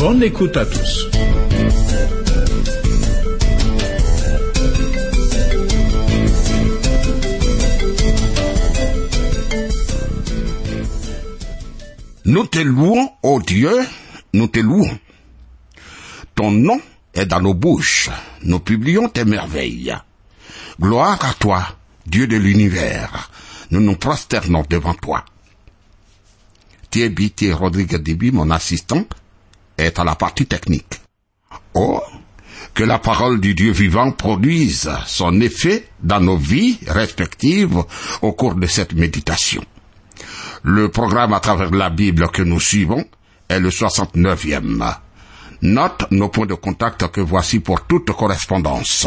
Bonne écoute à tous. Nous te louons, ô Dieu, nous te louons. Ton nom est dans nos bouches, nous publions tes merveilles. Gloire à toi, Dieu de l'univers, nous nous prosternons devant toi. Thierry Rodrigue Déby, mon assistant, est à la partie technique. Oh, que la parole du Dieu vivant produise son effet dans nos vies respectives au cours de cette méditation. Le programme à travers la Bible que nous suivons est le 69e. Note nos points de contact que voici pour toute correspondance.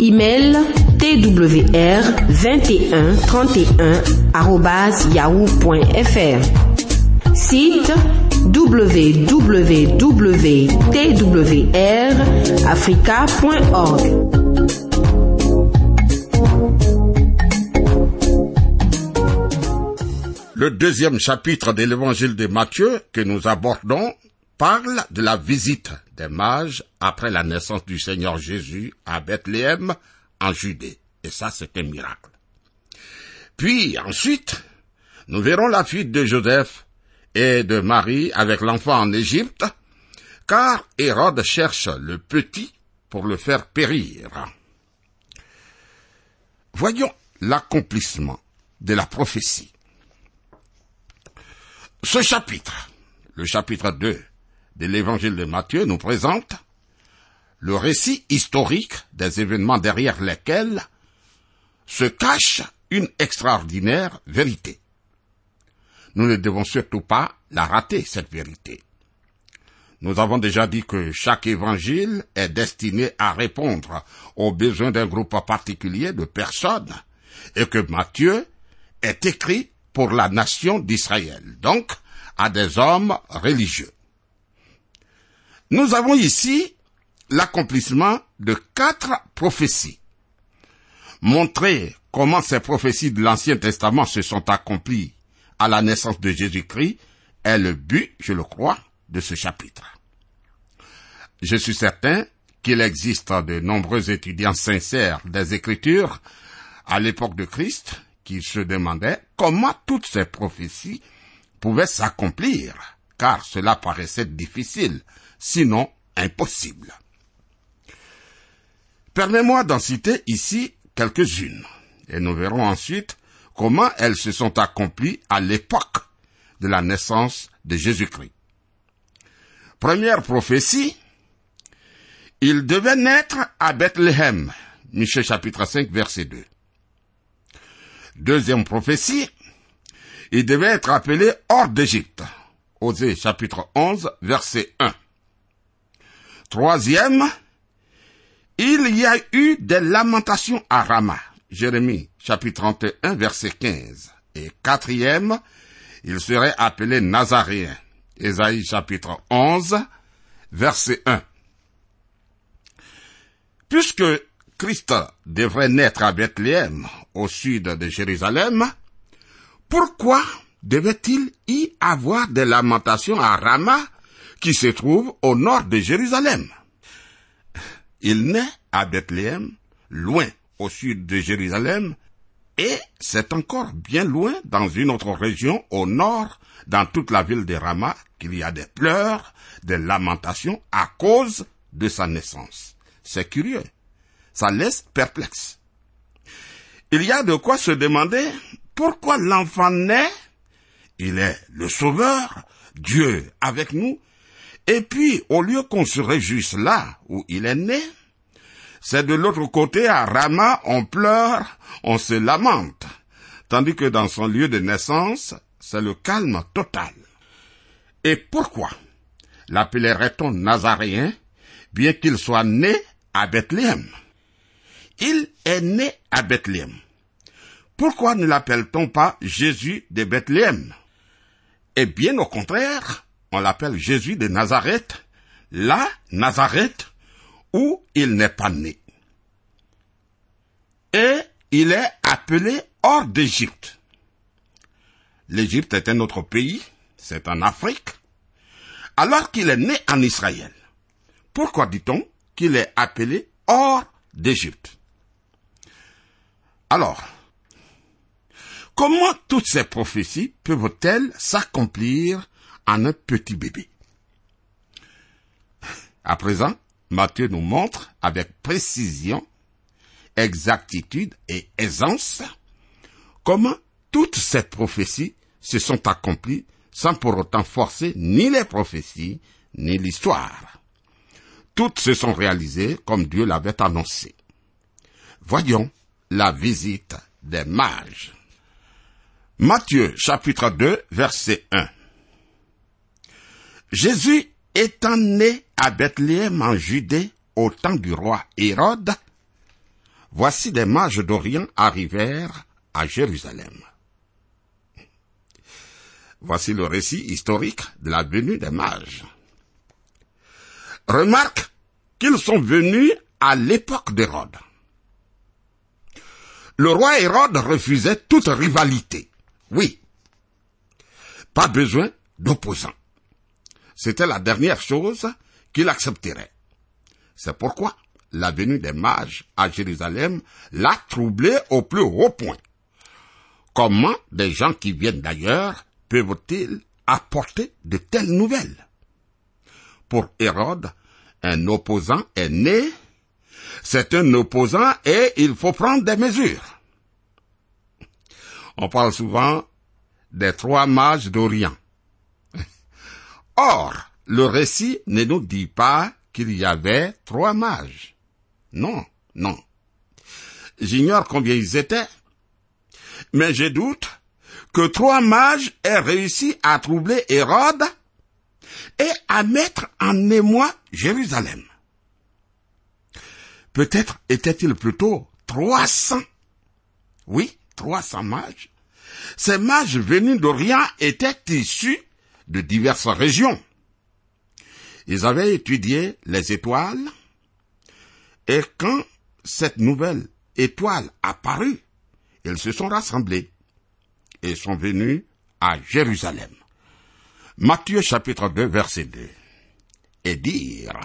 Email twr 21 31 yahoo.fr. Site www.twrafrica.org. Le deuxième chapitre de l'évangile de Matthieu que nous abordons parle de la visite des mages après la naissance du Seigneur Jésus à Bethléem en Judée. Et ça, c'est un miracle. Puis ensuite, nous verrons la fuite de Joseph et de Marie avec l'enfant en Égypte, car Hérode cherche le petit pour le faire périr. Voyons l'accomplissement de la prophétie. Ce chapitre, le chapitre 2 de l'évangile de Matthieu, nous présente le récit historique des événements derrière lesquels se cache une extraordinaire vérité. Nous ne devons surtout pas la rater, cette vérité. Nous avons déjà dit que chaque évangile est destiné à répondre aux besoins d'un groupe particulier de personnes et que Matthieu est écrit pour la nation d'Israël, donc à des hommes religieux. Nous avons ici l'accomplissement de quatre prophéties. Montrer comment ces prophéties de l'Ancien Testament se sont accomplies à la naissance de Jésus-Christ est le but, je le crois, de ce chapitre. Je suis certain qu'il existe de nombreux étudiants sincères des Écritures à l'époque de Christ qui se demandaient comment toutes ces prophéties pouvaient s'accomplir, car cela paraissait difficile, sinon impossible. Permets-moi d'en citer ici quelques-unes, et nous verrons ensuite comment elles se sont accomplies à l'époque de la naissance de Jésus-Christ. Première prophétie, il devait naître à Bethléem, Michée chapitre 5 verset 2. Deuxième prophétie, il devait être appelé hors d'Égypte, Osée chapitre 11 verset 1. Troisième, il y a eu des lamentations à Rama, Jérémie chapitre 31 verset 15. Et quatrième, il serait appelé Nazaréen, Ésaïe chapitre 11 verset 1. Puisque Christ devrait naître à Bethléem, au sud de Jérusalem, pourquoi devait-il y avoir des lamentations à Rama, qui se trouve au nord de Jérusalem Il naît à Bethléem, loin au sud de Jérusalem, Et c'est encore bien loin dans une autre région au nord, dans toute la ville de Rama, qu'il y a des pleurs, des lamentations à cause de sa naissance. C'est curieux. Ça laisse perplexe. Il y a de quoi se demander pourquoi l'enfant naît. Il est le sauveur, Dieu avec nous. Et puis, au lieu qu'on se réjouisse là où il est né, c'est de l'autre côté, à Rama, on pleure, on se lamente. Tandis que dans son lieu de naissance, c'est le calme total. Et pourquoi l'appellerait-on nazaréen, bien qu'il soit né à Bethléem? Il est né à Bethléem. Pourquoi ne l'appelle-t-on pas Jésus de Bethléem? Et bien au contraire, on l'appelle Jésus de Nazareth, là, Nazareth, où il n'est pas né. Et il est appelé hors d'Égypte. L'Égypte est un autre pays, c'est en Afrique, alors qu'il est né en Israël. Pourquoi dit-on qu'il est appelé hors d'Égypte? Alors, comment toutes ces prophéties peuvent-elles s'accomplir en un petit bébé À présent, Matthieu nous montre avec précision, exactitude et aisance comment toutes ces prophéties se sont accomplies sans pour autant forcer ni les prophéties ni l'histoire. Toutes se sont réalisées comme Dieu l'avait annoncé. Voyons la visite des mages. Matthieu chapitre 2 verset 1. Jésus étant né à Bethléem en Judée au temps du roi Hérode, voici des mages d'Orient arrivèrent à Jérusalem. Voici le récit historique de la venue des mages. Remarque qu'ils sont venus à l'époque d'Hérode. Le roi Hérode refusait toute rivalité. Oui. Pas besoin d'opposants. C'était la dernière chose qu'il accepterait. C'est pourquoi la venue des mages à Jérusalem l'a troublé au plus haut point. Comment des gens qui viennent d'ailleurs peuvent-ils apporter de telles nouvelles? Pour Hérode, un opposant est né, c'est un opposant et il faut prendre des mesures. On parle souvent des trois mages d'Orient. Or, le récit ne nous dit pas qu'il y avait trois mages. Non, non. J'ignore combien ils étaient, mais je doute que trois mages aient réussi à troubler Hérode et à mettre en émoi Jérusalem. Peut-être étaient-ils plutôt trois cents. Oui, trois cents mages. Ces mages venus d'Orient étaient issus de diverses régions. Ils avaient étudié les étoiles, et quand cette nouvelle étoile apparut, ils se sont rassemblés et sont venus à Jérusalem. Matthieu chapitre 2 verset 2. Et dire,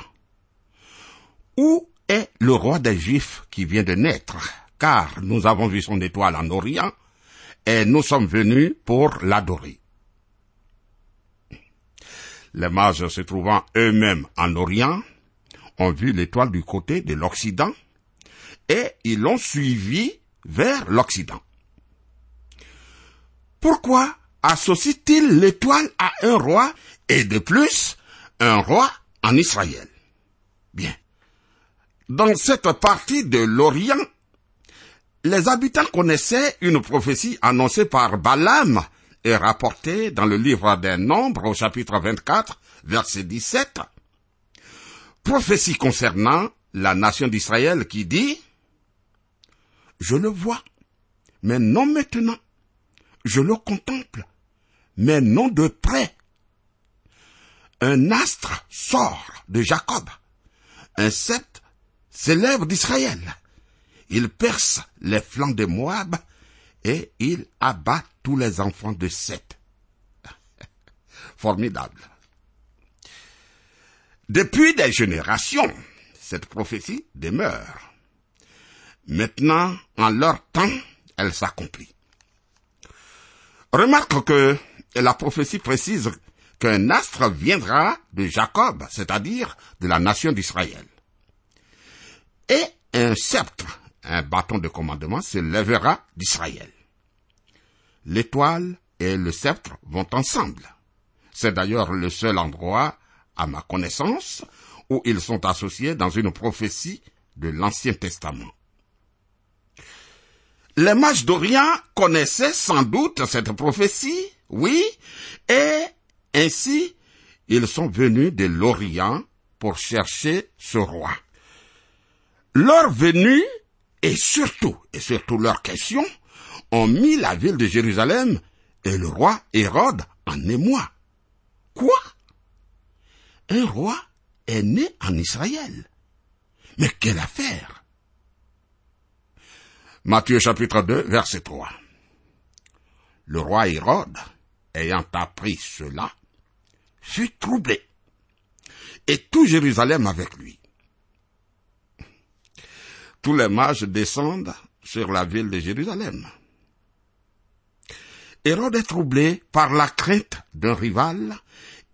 Où est le roi des Juifs qui vient de naître? Car nous avons vu son étoile en Orient et nous sommes venus pour l'adorer. Les mages se trouvant eux-mêmes en Orient ont vu l'étoile du côté de l'Occident et ils l'ont suivi vers l'Occident. Pourquoi associe-t-il l'étoile à un roi et de plus un roi en Israël? Bien. Dans cette partie de l'Orient, les habitants connaissaient une prophétie annoncée par Balaam et rapportée dans le livre des Nombres au chapitre 24, verset 17. Prophétie concernant la nation d'Israël qui dit, Je le vois, mais non maintenant je le contemple, mais non de près. Un astre sort de Jacob, un sceptre s'élève d'Israël. Il perce les flancs de Moab et il abat tous les enfants de Seth. Formidable. Depuis des générations, cette prophétie demeure. Maintenant, en leur temps, elle s'accomplit. Remarque que la prophétie précise qu'un astre viendra de Jacob, c'est-à-dire de la nation d'Israël. Et un sceptre, un bâton de commandement, se lèvera d'Israël. L'étoile et le sceptre vont ensemble. C'est d'ailleurs le seul endroit, à ma connaissance, où ils sont associés dans une prophétie de l'Ancien Testament. Les mages d'Orient connaissaient sans doute cette prophétie, oui, et ainsi ils sont venus de l'Orient pour chercher ce roi. Leur venue, et surtout, et surtout leur question, ont mis la ville de Jérusalem et le roi Hérode en émoi. Quoi? Un roi est né en Israël. Mais quelle affaire? Matthieu chapitre 2, verset 3. Le roi Hérode, ayant appris cela, fut troublé, et tout Jérusalem avec lui. Tous les mages descendent sur la ville de Jérusalem. Hérode est troublé par la crainte d'un rival,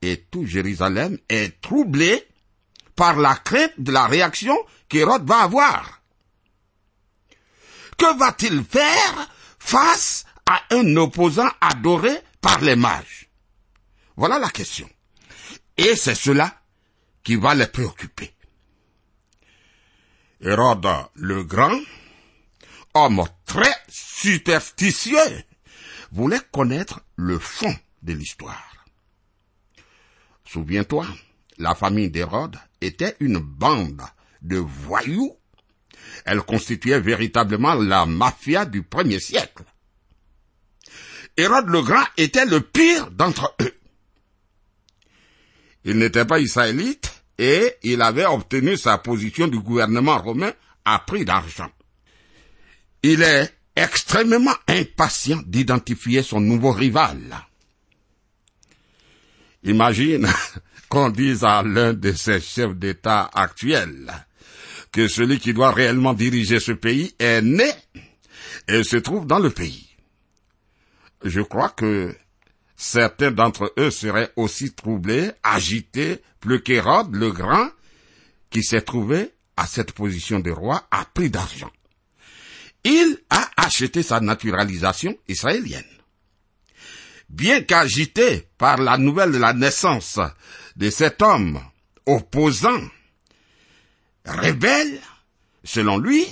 et tout Jérusalem est troublé par la crainte de la réaction qu'Hérode va avoir. Que va-t-il faire face à un opposant adoré par les mages? Voilà la question. Et c'est cela qui va les préoccuper. Hérode le Grand, homme très superstitieux, voulait connaître le fond de l'histoire. Souviens-toi, la famille d'Hérode était une bande de voyous elle constituait véritablement la mafia du premier siècle. Hérode le Grand était le pire d'entre eux. Il n'était pas israélite et il avait obtenu sa position du gouvernement romain à prix d'argent. Il est extrêmement impatient d'identifier son nouveau rival. Imagine qu'on dise à l'un de ses chefs d'État actuels, que celui qui doit réellement diriger ce pays est né et se trouve dans le pays. Je crois que certains d'entre eux seraient aussi troublés, agités, plus qu'Hérode le Grand, qui s'est trouvé à cette position de roi à prix d'argent. Il a acheté sa naturalisation israélienne. Bien qu'agité par la nouvelle de la naissance de cet homme opposant rebelle, selon lui,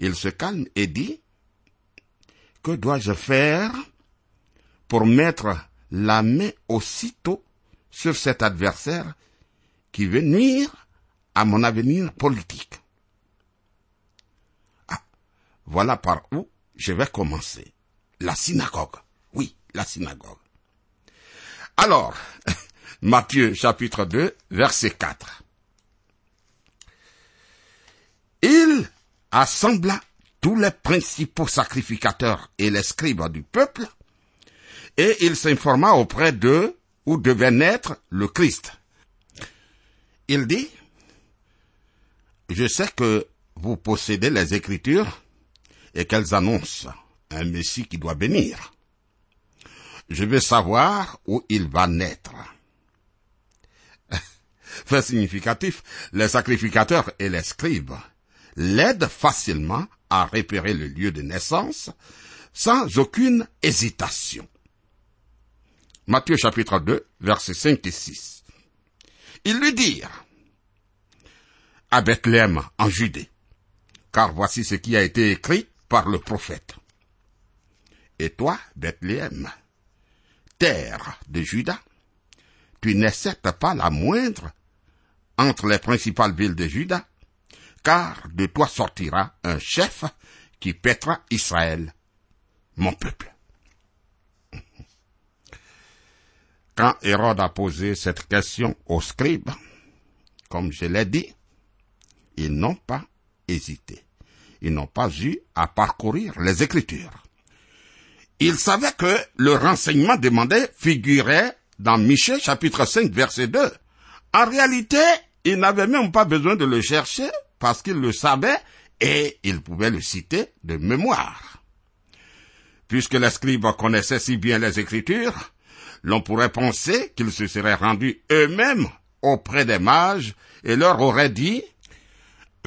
il se calme et dit, que dois-je faire pour mettre la main aussitôt sur cet adversaire qui veut nuire à mon avenir politique ah, voilà par où je vais commencer. La synagogue. Oui, la synagogue. Alors, Matthieu chapitre 2, verset 4. Il assembla tous les principaux sacrificateurs et les scribes du peuple, et il s'informa auprès d'eux où devait naître le Christ. Il dit, je sais que vous possédez les Écritures et qu'elles annoncent un Messie qui doit venir. Je veux savoir où il va naître. Fait significatif, les sacrificateurs et les scribes l'aide facilement à repérer le lieu de naissance sans aucune hésitation. Matthieu chapitre 2, versets 5 et 6. Ils lui dirent, à Bethléem en Judée, car voici ce qui a été écrit par le prophète. Et toi, Bethléem, terre de Juda, tu n'es certes pas la moindre entre les principales villes de Juda, car de toi sortira un chef qui pètera Israël, mon peuple. Quand Hérode a posé cette question aux scribes, comme je l'ai dit, ils n'ont pas hésité. Ils n'ont pas eu à parcourir les Écritures. Ils savaient que le renseignement demandé figurait dans Michée chapitre 5 verset 2. En réalité, ils n'avaient même pas besoin de le chercher parce qu'il le savait et il pouvait le citer de mémoire. Puisque les scribes connaissaient si bien les Écritures, l'on pourrait penser qu'ils se seraient rendus eux-mêmes auprès des mages et leur auraient dit,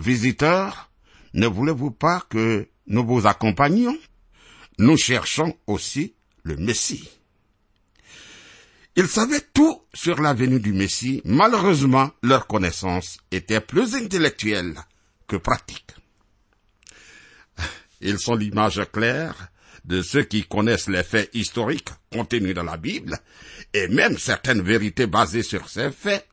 Visiteurs, ne voulez-vous pas que nous vous accompagnions? Nous cherchons aussi le Messie. Ils savaient tout sur la venue du Messie. Malheureusement, leur connaissance était plus intellectuelle que pratique. Ils sont l'image claire de ceux qui connaissent les faits historiques contenus dans la Bible, et même certaines vérités basées sur ces faits,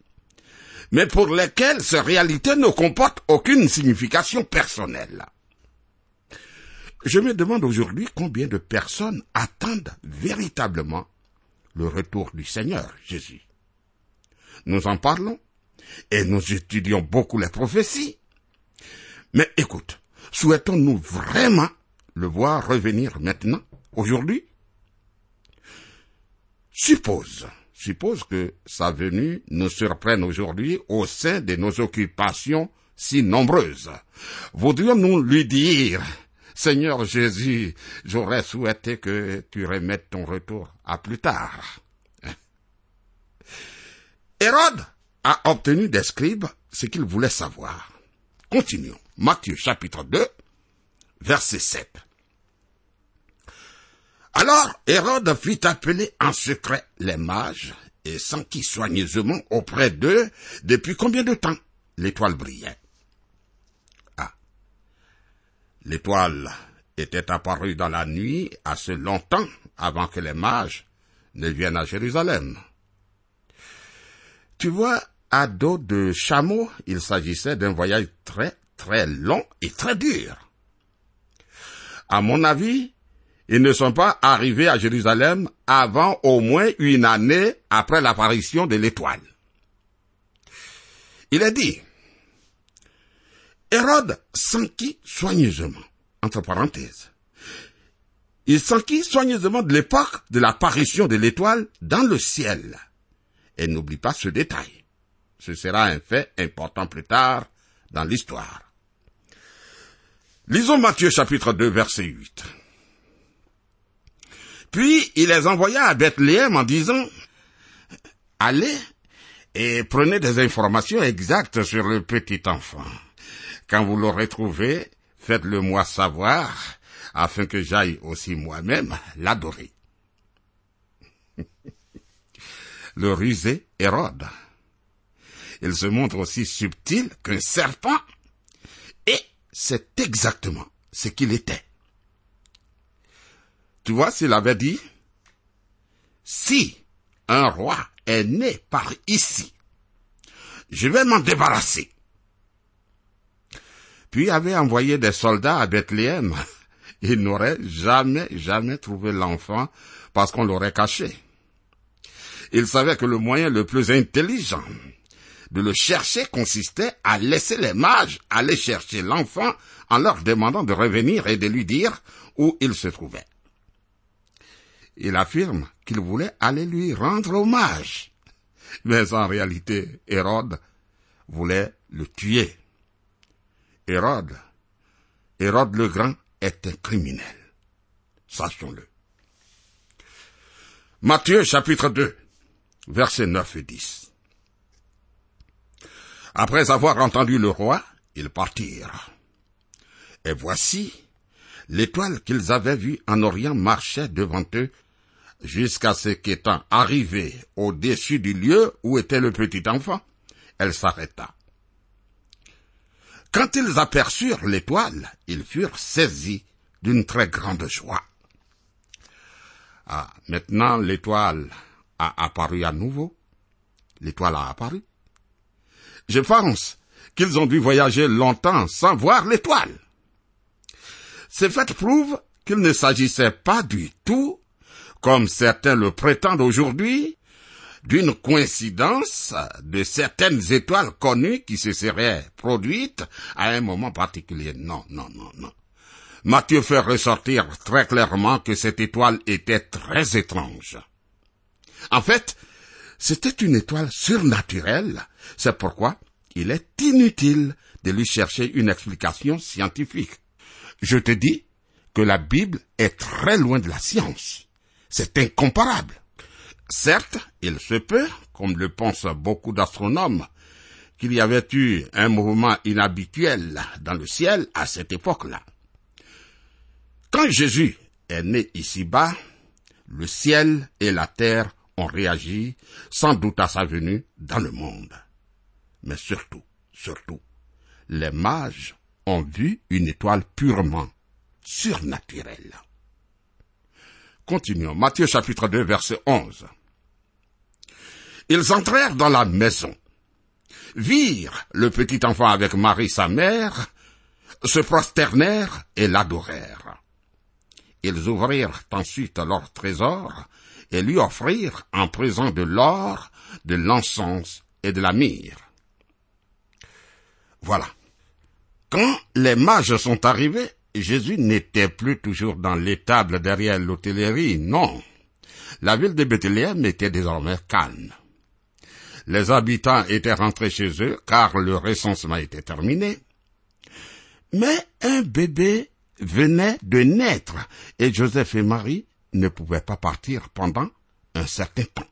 mais pour lesquelles ces réalités ne comportent aucune signification personnelle. Je me demande aujourd'hui combien de personnes attendent véritablement le retour du Seigneur Jésus. Nous en parlons et nous étudions beaucoup les prophéties. Mais écoute, souhaitons-nous vraiment le voir revenir maintenant, aujourd'hui? Suppose, suppose que sa venue nous surprenne aujourd'hui au sein de nos occupations si nombreuses. Voudrions-nous lui dire, Seigneur Jésus, j'aurais souhaité que tu remettes ton retour à plus tard. Hérode a obtenu des scribes ce qu'il voulait savoir. Continuons. Matthieu chapitre 2, verset 7. Alors Hérode fit appeler en secret les mages et s'enquit soigneusement auprès d'eux depuis combien de temps? L'étoile brillait. Ah. L'étoile était apparue dans la nuit assez longtemps avant que les mages ne viennent à Jérusalem. Tu vois, à dos de chameau, il s'agissait d'un voyage très, très long et très dur. À mon avis, ils ne sont pas arrivés à Jérusalem avant au moins une année après l'apparition de l'étoile. Il est dit, Hérode s'enquit soigneusement, entre parenthèses. Il s'enquit soigneusement de l'époque de l'apparition de l'étoile dans le ciel. Et n'oublie pas ce détail. Ce sera un fait important plus tard dans l'histoire. Lisons Matthieu chapitre 2 verset 8. Puis il les envoya à Bethléem en disant, allez et prenez des informations exactes sur le petit enfant. Quand vous l'aurez trouvé, faites-le moi savoir, afin que j'aille aussi moi-même l'adorer. le rusé Hérode. Il se montre aussi subtil qu'un serpent, c'est exactement ce qu'il était. Tu vois s'il avait dit, si un roi est né par ici, je vais m'en débarrasser. Puis avait envoyé des soldats à Bethléem. Il n'aurait jamais, jamais trouvé l'enfant parce qu'on l'aurait caché. Il savait que le moyen le plus intelligent de le chercher consistait à laisser les mages aller chercher l'enfant en leur demandant de revenir et de lui dire où il se trouvait. Il affirme qu'il voulait aller lui rendre hommage. Mais en réalité, Hérode voulait le tuer. Hérode, Hérode le Grand est un criminel. Sachons-le. Matthieu chapitre 2, versets 9 et 10. Après avoir entendu le roi, ils partirent. Et voici, l'étoile qu'ils avaient vue en Orient marchait devant eux jusqu'à ce qu'étant arrivée au-dessus du lieu où était le petit enfant, elle s'arrêta. Quand ils aperçurent l'étoile, ils furent saisis d'une très grande joie. Ah, maintenant l'étoile a apparu à nouveau. L'étoile a apparu. Je pense qu'ils ont dû voyager longtemps sans voir l'étoile. Ces faits prouvent qu'il ne s'agissait pas du tout, comme certains le prétendent aujourd'hui, d'une coïncidence de certaines étoiles connues qui se seraient produites à un moment particulier. Non, non, non, non. Matthieu fait ressortir très clairement que cette étoile était très étrange. En fait, c'était une étoile surnaturelle. C'est pourquoi il est inutile de lui chercher une explication scientifique. Je te dis que la Bible est très loin de la science. C'est incomparable. Certes, il se peut, comme le pensent beaucoup d'astronomes, qu'il y avait eu un mouvement inhabituel dans le ciel à cette époque-là. Quand Jésus est né ici-bas, le ciel et la terre ont réagi sans doute à sa venue dans le monde. Mais surtout, surtout, les mages ont vu une étoile purement surnaturelle. Continuons. Matthieu chapitre 2 verset 11. Ils entrèrent dans la maison, virent le petit enfant avec Marie sa mère, se prosternèrent et l'adorèrent. Ils ouvrirent ensuite leur trésor et lui offrirent en présent de l'or, de l'encens et de la myrrhe. Voilà. Quand les mages sont arrivés, Jésus n'était plus toujours dans l'étable derrière l'hôtellerie, non. La ville de Bethléem était désormais calme. Les habitants étaient rentrés chez eux car le recensement était terminé. Mais un bébé venait de naître et Joseph et Marie ne pouvaient pas partir pendant un certain temps.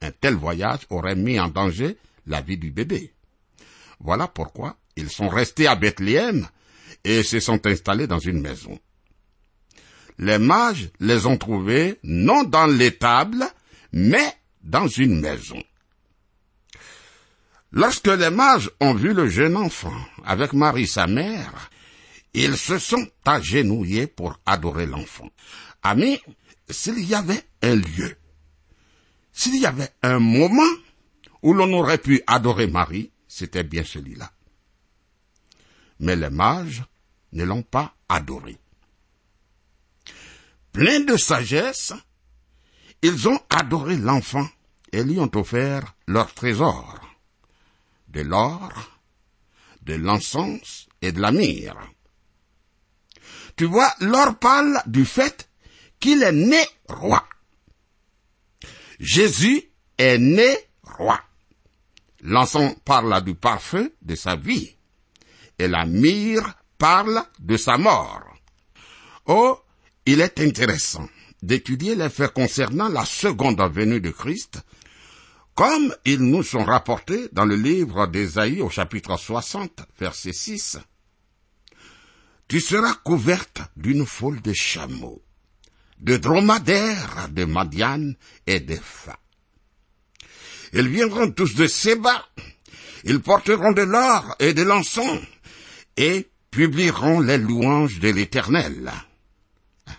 Un tel voyage aurait mis en danger la vie du bébé. Voilà pourquoi ils sont restés à Bethléem et se sont installés dans une maison. Les mages les ont trouvés non dans l'étable, mais dans une maison. Lorsque les mages ont vu le jeune enfant avec Marie sa mère, ils se sont agenouillés pour adorer l'enfant. Amis, s'il y avait un lieu, s'il y avait un moment où l'on aurait pu adorer Marie, c'était bien celui-là. Mais les mages ne l'ont pas adoré. Pleins de sagesse, ils ont adoré l'enfant et lui ont offert leur trésor, de l'or, de l'encens et de la myrrhe. Tu vois, l'or parle du fait qu'il est né roi. Jésus est né roi. L'encens parle du parfum de sa vie et la myrrhe parle de sa mort. Oh, il est intéressant d'étudier les faits concernant la seconde venue de Christ, comme ils nous sont rapportés dans le livre d'Ésaïe au chapitre 60, verset 6. Tu seras couverte d'une foule de chameaux, de dromadaires, de Madian et de Fa. Ils viendront tous de Séba, ils porteront de l'or et de l'encens, et publieront les louanges de l'Éternel.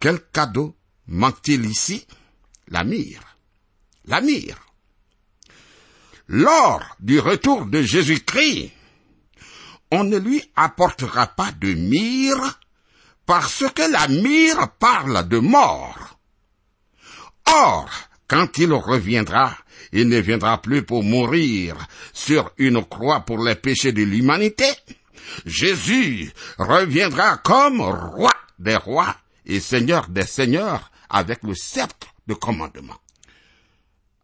Quel cadeau manque-t-il ici? La myrrhe. La myrrhe. Lors du retour de Jésus-Christ, on ne lui apportera pas de myrrhe parce que la myrrhe parle de mort. Or, quand il reviendra, il ne viendra plus pour mourir sur une croix pour les péchés de l'humanité. Jésus reviendra comme roi des rois et seigneur des seigneurs avec le sceptre de commandement.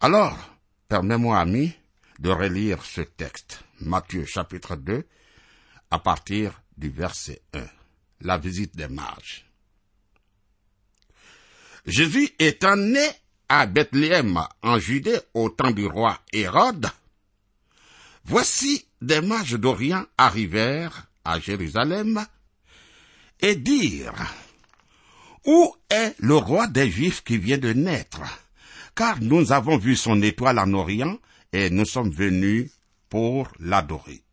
Alors, permets-moi, ami, de relire ce texte. Matthieu chapitre 2, à partir du verset 1. La visite des mages. Jésus étant né à Bethléem en Judée au temps du roi Hérode, voici des mages d'Orient arrivèrent à Jérusalem et dirent, Où est le roi des Juifs qui vient de naître? Car nous avons vu son étoile en Orient et nous sommes venus pour l'adorer.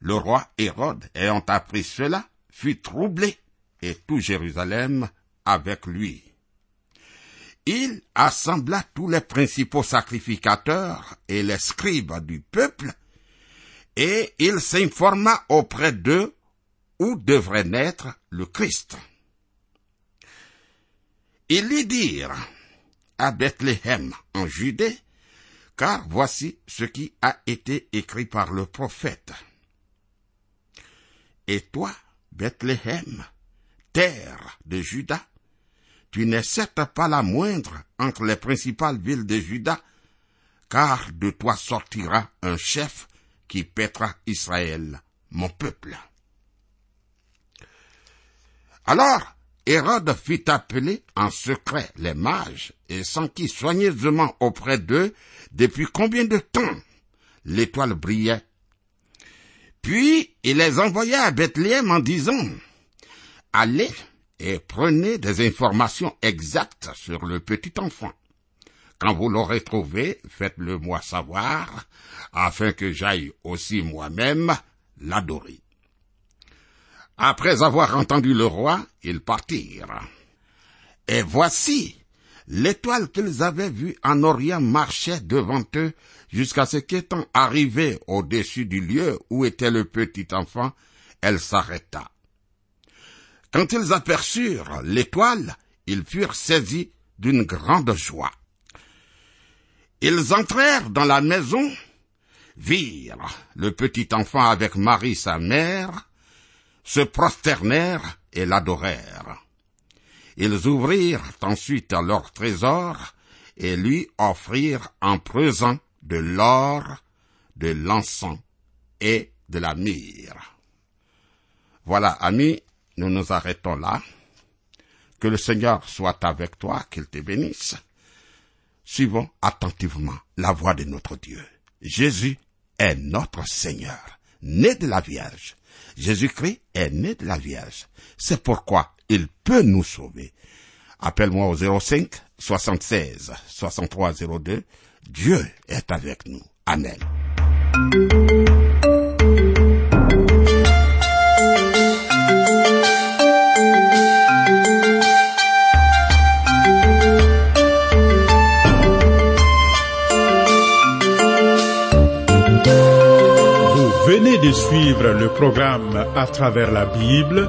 Le roi Hérode, ayant appris cela, fut troublé, et tout Jérusalem avec lui il assembla tous les principaux sacrificateurs et les scribes du peuple, et il s'informa auprès d'eux où devrait naître le Christ. Ils lui dirent à Bethléem en Judée, car voici ce qui a été écrit par le prophète. Et toi, Bethléem, terre de Juda, tu n'es certes pas la moindre entre les principales villes de Juda, car de toi sortira un chef qui pètera Israël, mon peuple. Alors, Hérode fit appeler en secret les mages et sentit soigneusement auprès d'eux depuis combien de temps? L'étoile brillait. Puis il les envoya à Bethléem en disant, Allez et prenez des informations exactes sur le petit enfant. Quand vous l'aurez trouvé, faites-le moi savoir, afin que j'aille aussi moi-même l'adorer. Après avoir entendu le roi, ils partirent. Et voici, l'étoile qu'ils avaient vue en Orient marchait devant eux jusqu'à ce qu'étant arrivée au-dessus du lieu où était le petit enfant, elle s'arrêta. Quand ils aperçurent l'étoile, ils furent saisis d'une grande joie. Ils entrèrent dans la maison, virent le petit enfant avec Marie sa mère, se prosternèrent et l'adorèrent. Ils ouvrirent ensuite leur trésor et lui offrirent en présent de l'or, de l'encens et de la myrrhe. Voilà, amis, nous nous arrêtons là. Que le Seigneur soit avec toi, qu'il te bénisse. Suivons attentivement la voix de notre Dieu. Jésus est notre Seigneur, né de la Vierge. Jésus-Christ est né de la Vierge. C'est pourquoi il peut nous sauver. Appelle-moi au 05 76 63 02. Dieu est avec nous. Amen. venez de suivre le programme À travers la Bible,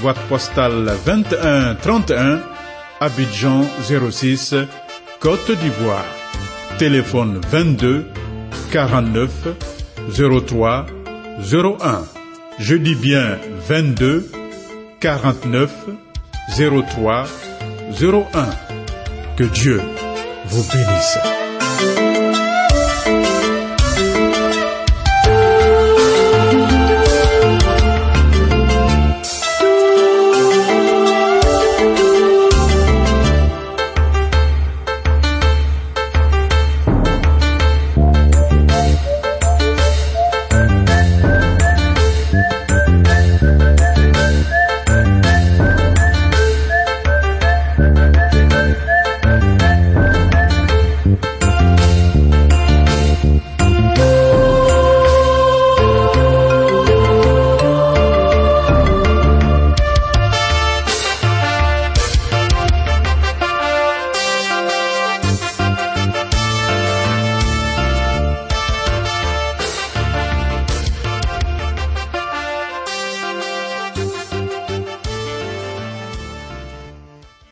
boîte postale 2131, Abidjan 06, Côte d'Ivoire. Téléphone 22 49 03 01. Je dis bien 22 49 03 01. Que Dieu vous bénisse.